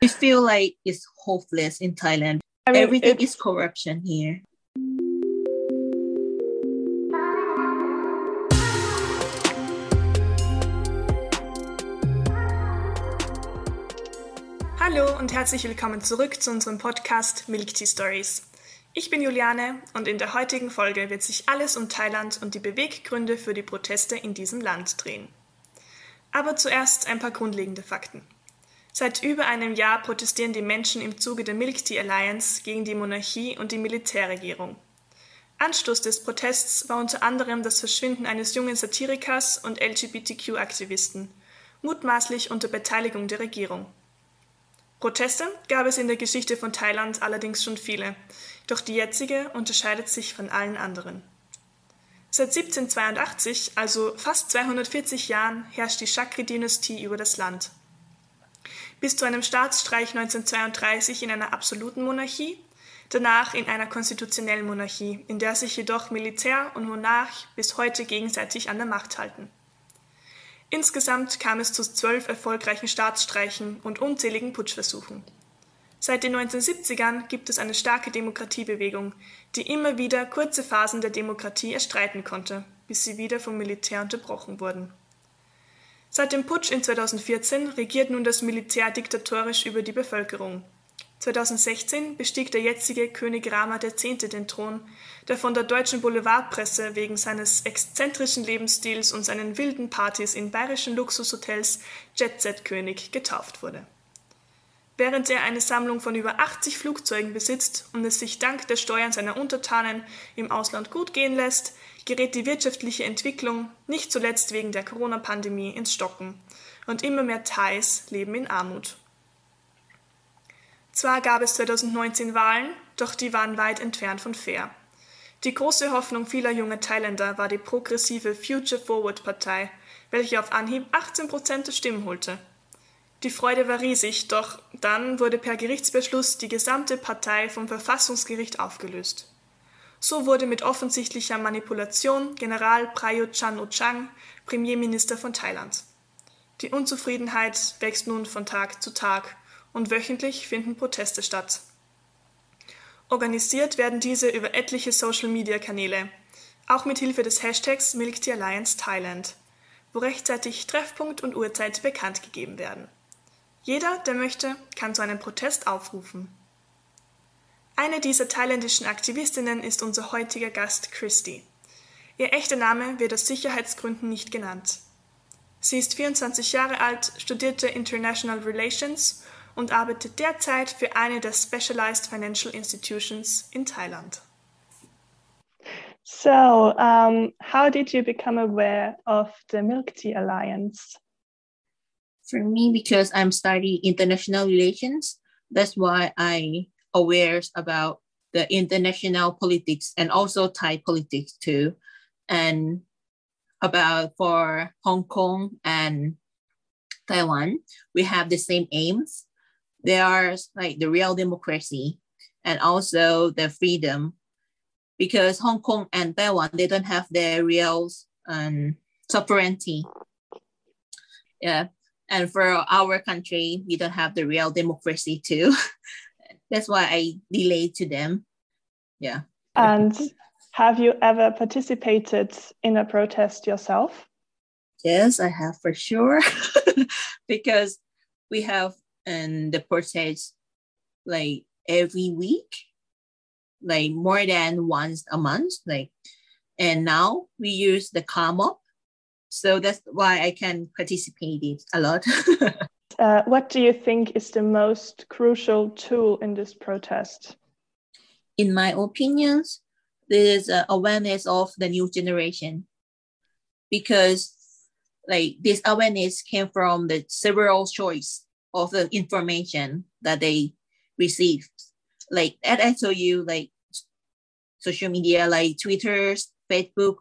We feel like it's hopeless in Thailand. I mean, Everything is corruption here. Hallo und herzlich willkommen zurück zu unserem Podcast Milk Tea Stories. Ich bin Juliane und in der heutigen Folge wird sich alles um Thailand und die Beweggründe für die Proteste in diesem Land drehen. Aber zuerst ein paar grundlegende Fakten. Seit über einem Jahr protestieren die Menschen im Zuge der Milk Tea Alliance gegen die Monarchie und die Militärregierung. Anstoß des Protests war unter anderem das Verschwinden eines jungen Satirikers und LGBTQ-Aktivisten, mutmaßlich unter Beteiligung der Regierung. Proteste gab es in der Geschichte von Thailand allerdings schon viele, doch die jetzige unterscheidet sich von allen anderen. Seit 1782, also fast 240 Jahren, herrscht die Chakri-Dynastie über das Land. Bis zu einem Staatsstreich 1932 in einer absoluten Monarchie, danach in einer konstitutionellen Monarchie, in der sich jedoch Militär und Monarch bis heute gegenseitig an der Macht halten. Insgesamt kam es zu zwölf erfolgreichen Staatsstreichen und unzähligen Putschversuchen. Seit den 1970ern gibt es eine starke Demokratiebewegung, die immer wieder kurze Phasen der Demokratie erstreiten konnte, bis sie wieder vom Militär unterbrochen wurden. Seit dem Putsch in 2014 regiert nun das Militär diktatorisch über die Bevölkerung. 2016 bestieg der jetzige König Rama X. den Thron, der von der deutschen Boulevardpresse wegen seines exzentrischen Lebensstils und seinen wilden Partys in bayerischen Luxushotels Jet-Set-König getauft wurde. Während er eine Sammlung von über 80 Flugzeugen besitzt und es sich dank der Steuern seiner Untertanen im Ausland gut gehen lässt, gerät die wirtschaftliche Entwicklung, nicht zuletzt wegen der Corona-Pandemie, ins Stocken und immer mehr Thais leben in Armut. Zwar gab es 2019 Wahlen, doch die waren weit entfernt von fair. Die große Hoffnung vieler junger Thailänder war die progressive Future Forward Partei, welche auf Anhieb 18 Prozent der Stimmen holte. Die Freude war riesig, doch dann wurde per Gerichtsbeschluss die gesamte Partei vom Verfassungsgericht aufgelöst. So wurde mit offensichtlicher Manipulation General Prayut Chan-o-Chang Premierminister von Thailand. Die Unzufriedenheit wächst nun von Tag zu Tag und wöchentlich finden Proteste statt. Organisiert werden diese über etliche Social-Media-Kanäle, auch mit Hilfe des Hashtags Milk Tea Alliance Thailand, wo rechtzeitig Treffpunkt und Uhrzeit bekannt gegeben werden. Jeder, der möchte, kann zu einem Protest aufrufen. Eine dieser thailändischen Aktivistinnen ist unser heutiger Gast Christy. Ihr echter Name wird aus Sicherheitsgründen nicht genannt. Sie ist 24 Jahre alt, studierte International Relations und arbeitet derzeit für eine der Specialized Financial Institutions in Thailand. So, um, how did you become aware of the Milk Tea Alliance? For me, because I'm studying international relations, that's why I aware about the international politics and also Thai politics too, and about for Hong Kong and Taiwan, we have the same aims they are like the real democracy and also the freedom because Hong Kong and Taiwan they don't have their real um, sovereignty. Yeah, and for our country we don't have the real democracy too. That's why I delayed to them. Yeah. And have you ever participated in a protest yourself? Yes, I have for sure. because we have and the process like every week, like more than once a month. Like, and now we use the calm up, so that's why I can participate it a lot. uh, what do you think is the most crucial tool in this protest? In my opinions, there is awareness of the new generation because like this awareness came from the several choice of the information that they received. Like told you, like social media like Twitter, Facebook,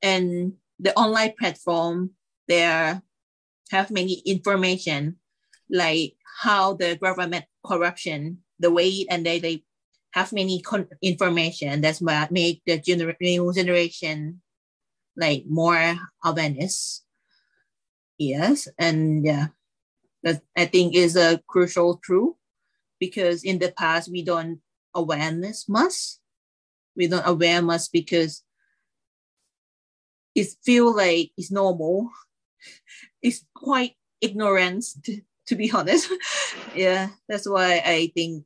and the online platform, there have many information like how the government corruption, the way and they, they have many con- information. That's what make the gener- new generation like more awareness. Yes, and yeah That I think is a crucial truth because in the past we don't awareness much. We don't aware much because it feel like it's normal. It's quite ignorance to, to be honest. yeah, that's why I think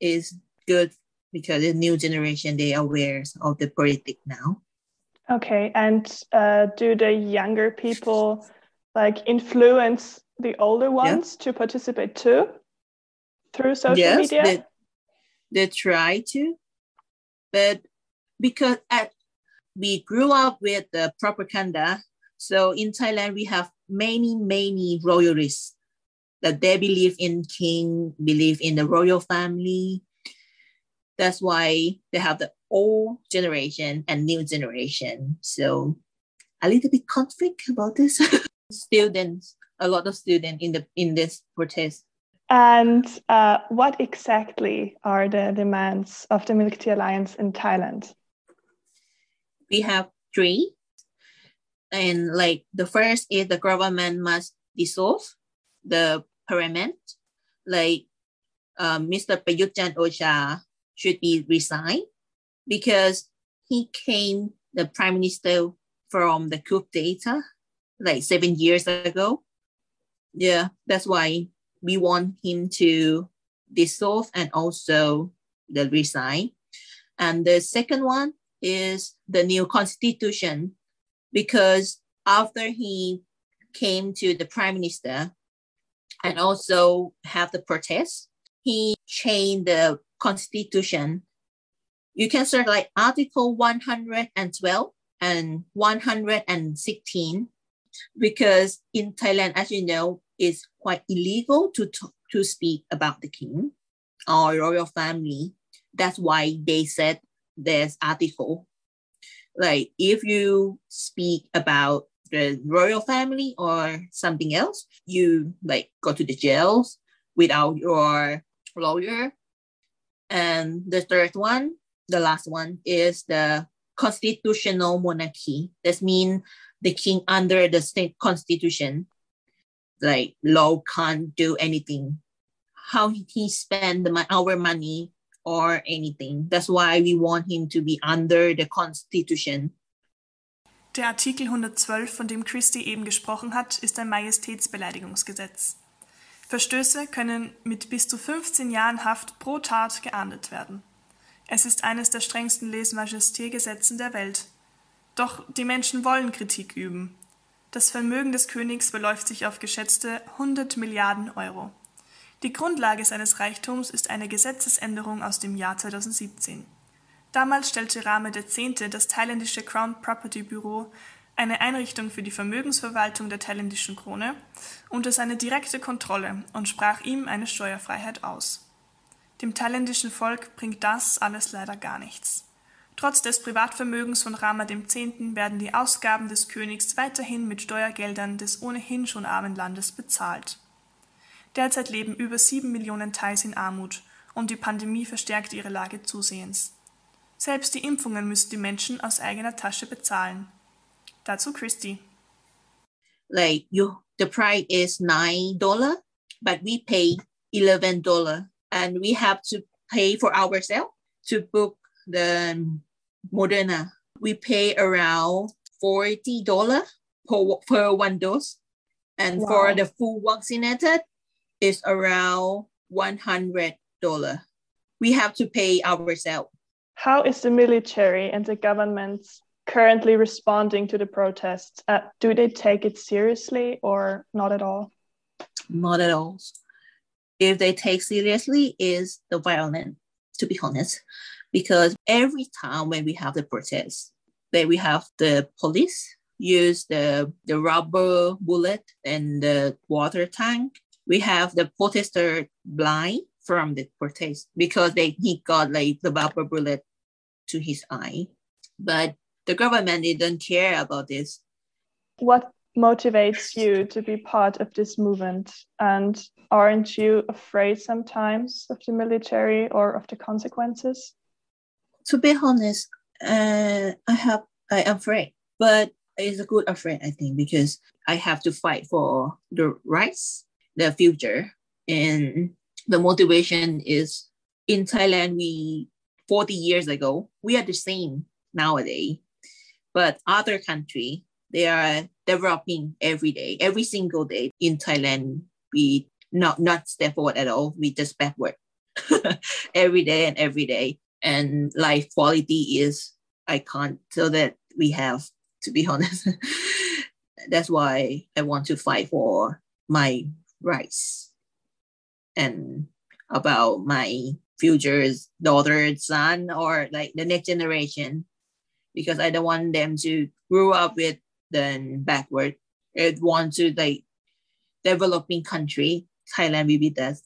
is good because the new generation they are aware of the politics now. Okay, and uh, do the younger people like influence the older ones yeah. to participate too through social yes, media? They, they try to, but because at we grew up with the propaganda, so in Thailand we have many many royalists that they believe in king, believe in the royal family. That's why they have the old generation and new generation. So a little bit conflict about this. students, a lot of students in the in this protest. And uh, what exactly are the demands of the Milk Tea Alliance in Thailand? We have three. And like the first is the government must dissolve the parliament. Like uh, Mr. Prayut Ocha should be resigned because he came the prime minister from the coup d'etat like seven years ago. Yeah, that's why we want him to dissolve and also the resign. And the second one is the new constitution because after he came to the prime minister and also have the protest, he changed the constitution you can search like Article 112 and 116 because in Thailand, as you know, it's quite illegal to talk, to speak about the king or royal family. That's why they said there's article. Like if you speak about the royal family or something else, you like go to the jails without your lawyer. And the third one the last one is the constitutional monarchy. That means the king under the state constitution, like law can't do anything. How he spend the, our money or anything. That's why we want him to be under the constitution. Der Artikel 112, von dem Christy eben gesprochen hat, ist ein Majestätsbeleidigungsgesetz. Verstöße können mit bis zu 15 Jahren Haft pro Tat geahndet werden. Es ist eines der strengsten Lese-Majesté-Gesetzen der Welt. Doch die Menschen wollen Kritik üben. Das Vermögen des Königs beläuft sich auf geschätzte 100 Milliarden Euro. Die Grundlage seines Reichtums ist eine Gesetzesänderung aus dem Jahr 2017. Damals stellte Rame X. das thailändische Crown Property Bureau, eine Einrichtung für die Vermögensverwaltung der thailändischen Krone, unter seine direkte Kontrolle und sprach ihm eine Steuerfreiheit aus. Dem thailändischen Volk bringt das alles leider gar nichts. Trotz des Privatvermögens von Rama X. werden die Ausgaben des Königs weiterhin mit Steuergeldern des ohnehin schon armen Landes bezahlt. Derzeit leben über sieben Millionen Thais in Armut und die Pandemie verstärkt ihre Lage zusehends. Selbst die Impfungen müssen die Menschen aus eigener Tasche bezahlen. Dazu Christy. Like you, the price is nine dollar, but we pay eleven dollar and we have to pay for ourselves to book the Moderna. We pay around forty dollar per per one dose, and wow. for the full vaccinated, is around one hundred dollar. We have to pay ourselves. How is the military and the government currently responding to the protests? Uh, do they take it seriously or not at all? Not at all if they take seriously is the violence, to be honest. Because every time when we have the protest, that we have the police use the, the rubber bullet and the water tank. We have the protester blind from the protest because they he got like the rubber bullet to his eye. But the government didn't care about this. What motivates you to be part of this movement? And aren't you afraid sometimes of the military or of the consequences? To be honest, uh, I have I am afraid, but it's a good afraid I think because I have to fight for the rights the future. And the motivation is in Thailand, we 40 years ago, we are the same nowadays. But other country, they are developing every day, every single day. In Thailand, we not not step forward at all. We just backward every day and every day. And life quality is I can't so that we have, to be honest. That's why I want to fight for my rights and about my future's daughter, son, or like the next generation, because I don't want them to grow up with the backward. I want to like developing country. Thailand will be that.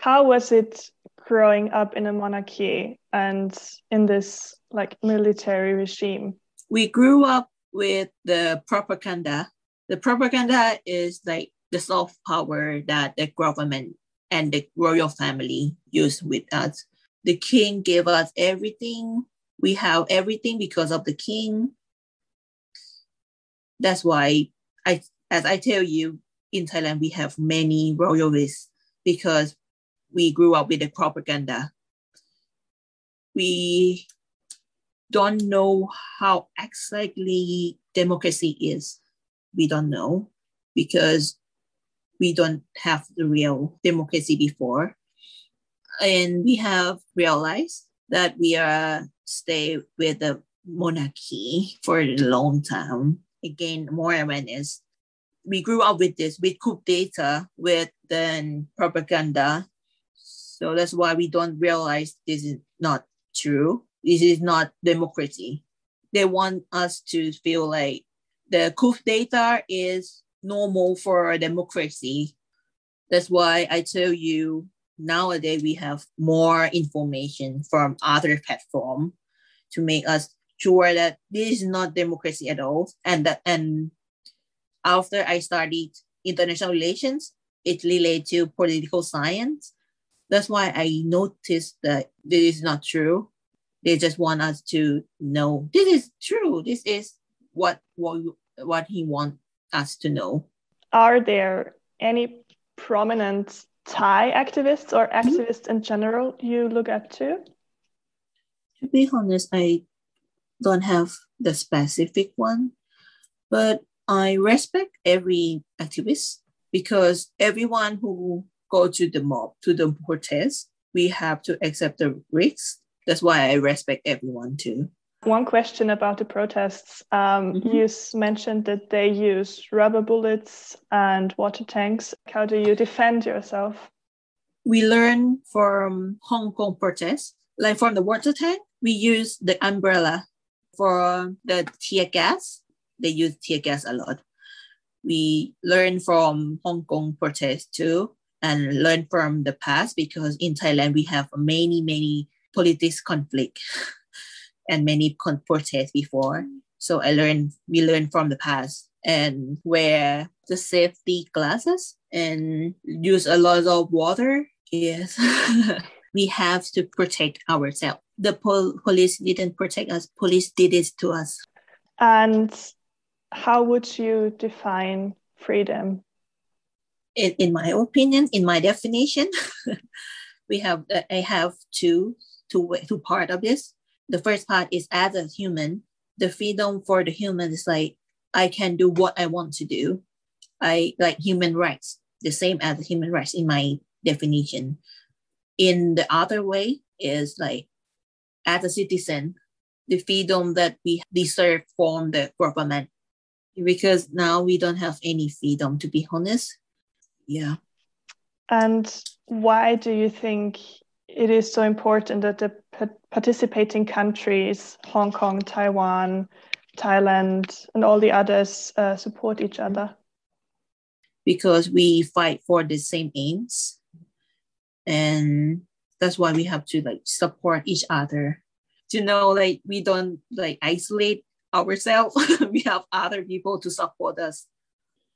How was it growing up in a monarchy and in this like military regime? We grew up with the propaganda. The propaganda is like the soft power that the government and the royal family use with us. The king gave us everything. We have everything because of the king. That's why I as I tell you, in Thailand we have many royalists because we grew up with the propaganda. We don't know how exactly democracy is. We don't know because we don't have the real democracy before. And we have realized that we are stay with the monarchy for a long time. Again, more awareness. We grew up with this, with coup d'etat, with the propaganda. So that's why we don't realize this is not true this is not democracy. They want us to feel like the coup d'etat is normal for a democracy. That's why I tell you nowadays we have more information from other platform to make us sure that this is not democracy at all. And that and after I studied international relations, it related to political science. That's why I noticed that this is not true. They just want us to know this is true. This is what what what he wants us to know. Are there any prominent Thai activists or mm-hmm. activists in general you look up to? To be honest, I don't have the specific one, but I respect every activist because everyone who go to the mob to the protest, we have to accept the risks that's why I respect everyone too. One question about the protests. Um, mm-hmm. You mentioned that they use rubber bullets and water tanks. How do you defend yourself? We learn from Hong Kong protests, like from the water tank, we use the umbrella. For the tear gas, they use tear gas a lot. We learn from Hong Kong protests too, and learn from the past because in Thailand we have many, many politics conflict and many protests before. So I learned, we learned from the past and wear the safety glasses and use a lot of water. Yes. we have to protect ourselves. The pol- police didn't protect us, police did it to us. And how would you define freedom? In, in my opinion, in my definition, we have I have two two two part of this. The first part is as a human, the freedom for the human is like I can do what I want to do. I like human rights, the same as human rights in my definition. In the other way is like as a citizen, the freedom that we deserve from the government. Because now we don't have any freedom, to be honest. Yeah. And why do you think it is so important that the participating countries, Hong Kong, Taiwan, Thailand, and all the others uh, support each other? Because we fight for the same aims. And that's why we have to like support each other to know like we don't like isolate ourselves. we have other people to support us.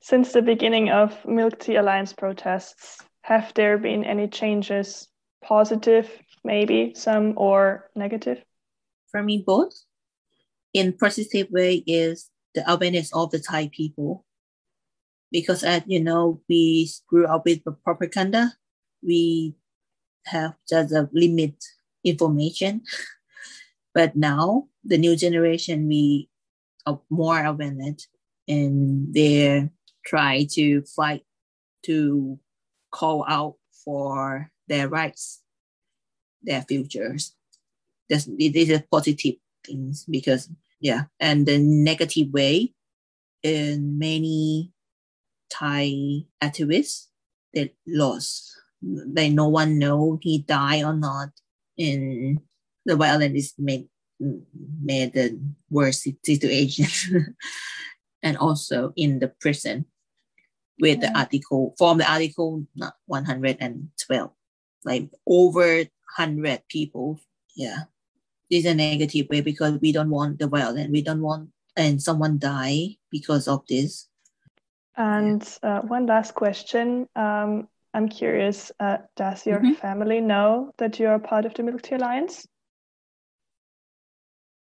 Since the beginning of Milk Tea Alliance protests, have there been any changes positive, maybe some, or negative? For me, both. In positive way is the awareness of the Thai people, because as you know, we grew up with the propaganda. We have just a limit information. But now the new generation, we are more awareness and they try to fight to call out for their rights, their futures. This, this is positive things because yeah, and the negative way in many Thai activists they lost. They no one know he died or not. And the violence is made made the worst situation. and also in the prison with the mm. article from the article 112 like over 100 people. Yeah. This is a negative way because we don't want the violence. We don't want and someone die because of this. And uh, one last question. Um, i'm curious uh, does your mm-hmm. family know that you're a part of the milk tea alliance?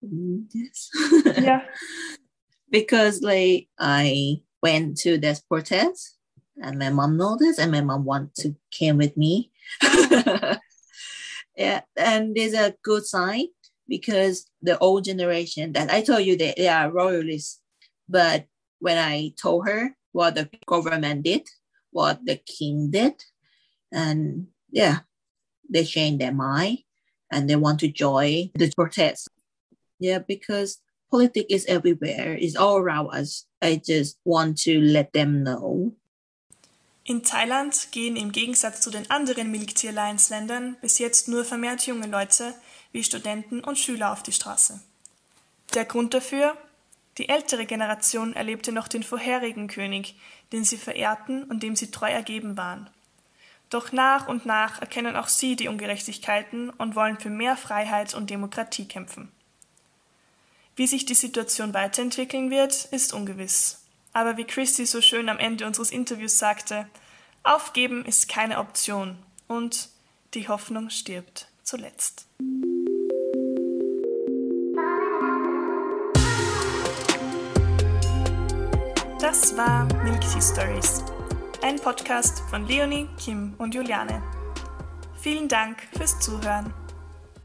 Yes. Yeah. Because like i went to this protest and my mom noticed and my mom want to came with me yeah and there's a good sign because the old generation that i told you that they are royalists but when i told her what the government did what the king did and yeah they changed their mind and they want to join the protest yeah because politics is everywhere it's all around us I just want to let them know. In Thailand gehen im Gegensatz zu den anderen Milk Tea Alliance Ländern bis jetzt nur vermehrt junge Leute wie Studenten und Schüler auf die Straße. Der Grund dafür? Die ältere Generation erlebte noch den vorherigen König, den sie verehrten und dem sie treu ergeben waren. Doch nach und nach erkennen auch sie die Ungerechtigkeiten und wollen für mehr Freiheit und Demokratie kämpfen. Wie sich die Situation weiterentwickeln wird, ist ungewiss. Aber wie Christy so schön am Ende unseres Interviews sagte, aufgeben ist keine Option und die Hoffnung stirbt zuletzt. Das war Milk Tea Stories, ein Podcast von Leonie, Kim und Juliane. Vielen Dank fürs Zuhören.